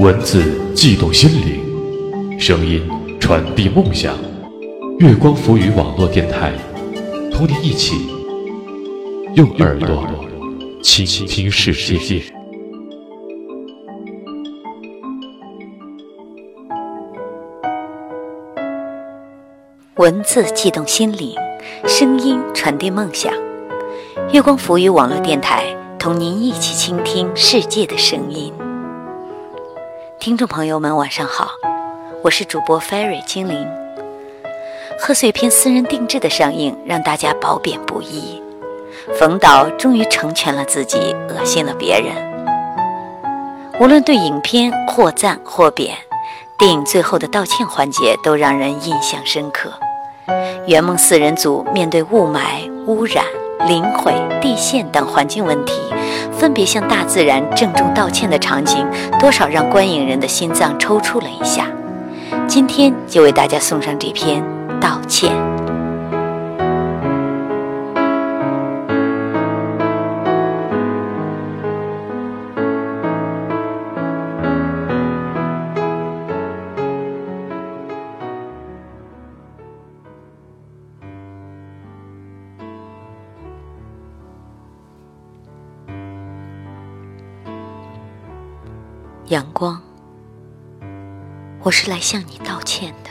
文字悸动心灵，声音传递梦想。月光浮语网络电台，同你一起用耳朵倾听世界。文字悸动心灵，声音传递梦想。月光浮语网络电台，同您一起倾听世界的声音。听众朋友们，晚上好，我是主播 Fairy 精灵。贺岁片私人定制的上映，让大家褒贬不一。冯导终于成全了自己，恶心了别人。无论对影片或赞或贬，电影最后的道歉环节都让人印象深刻。圆梦四人组面对雾霾、污染。磷毁、地陷等环境问题，分别向大自然郑重道歉的场景，多少让观影人的心脏抽搐了一下。今天就为大家送上这篇道歉。阳光，我是来向你道歉的。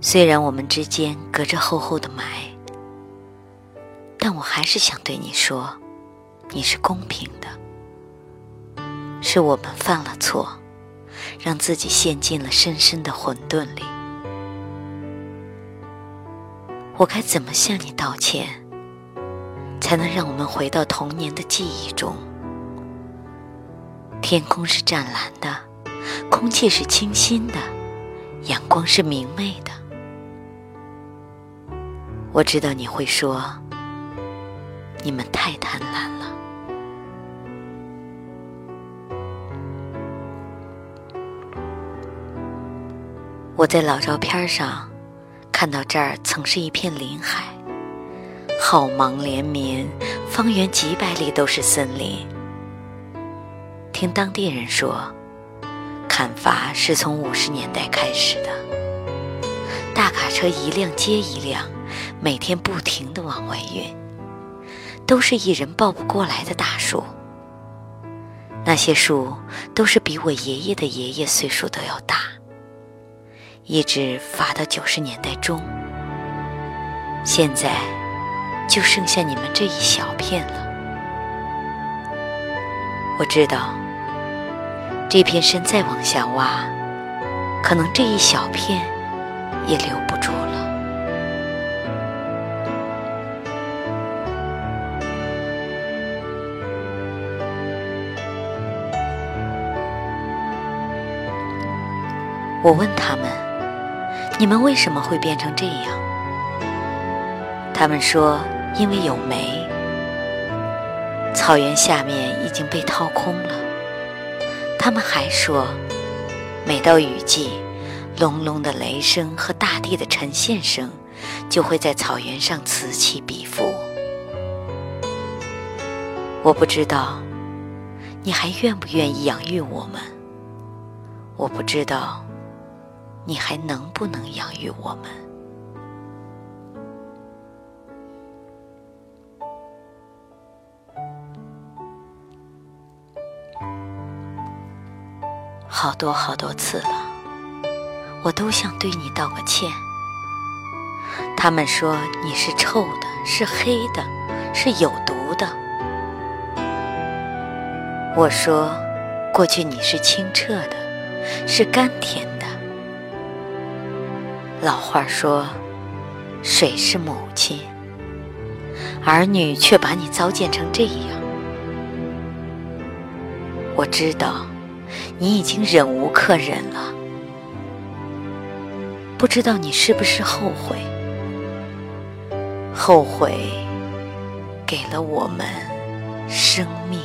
虽然我们之间隔着厚厚的霾，但我还是想对你说，你是公平的。是我们犯了错，让自己陷进了深深的混沌里。我该怎么向你道歉，才能让我们回到童年的记忆中？天空是湛蓝的，空气是清新的，阳光是明媚的。我知道你会说，你们太贪婪了。我在老照片上看到这儿曾是一片林海，浩茫连绵，方圆几百里都是森林。听当地人说，砍伐是从五十年代开始的。大卡车一辆接一辆，每天不停地往外运，都是一人抱不过来的大树。那些树都是比我爷爷的爷爷岁数都要大，一直伐到九十年代中，现在就剩下你们这一小片了。我知道。这片山再往下挖，可能这一小片也留不住了。我问他们：“你们为什么会变成这样？”他们说：“因为有煤，草原下面已经被掏空了。”他们还说，每到雨季，隆隆的雷声和大地的沉陷声，就会在草原上此起彼伏。我不知道，你还愿不愿意养育我们？我不知道，你还能不能养育我们？好多好多次了，我都想对你道个歉。他们说你是臭的，是黑的，是有毒的。我说，过去你是清澈的，是甘甜的。老话说，水是母亲，儿女却把你糟践成这样。我知道。你已经忍无可忍了。不知道你是不是后悔？后悔给了我们生命。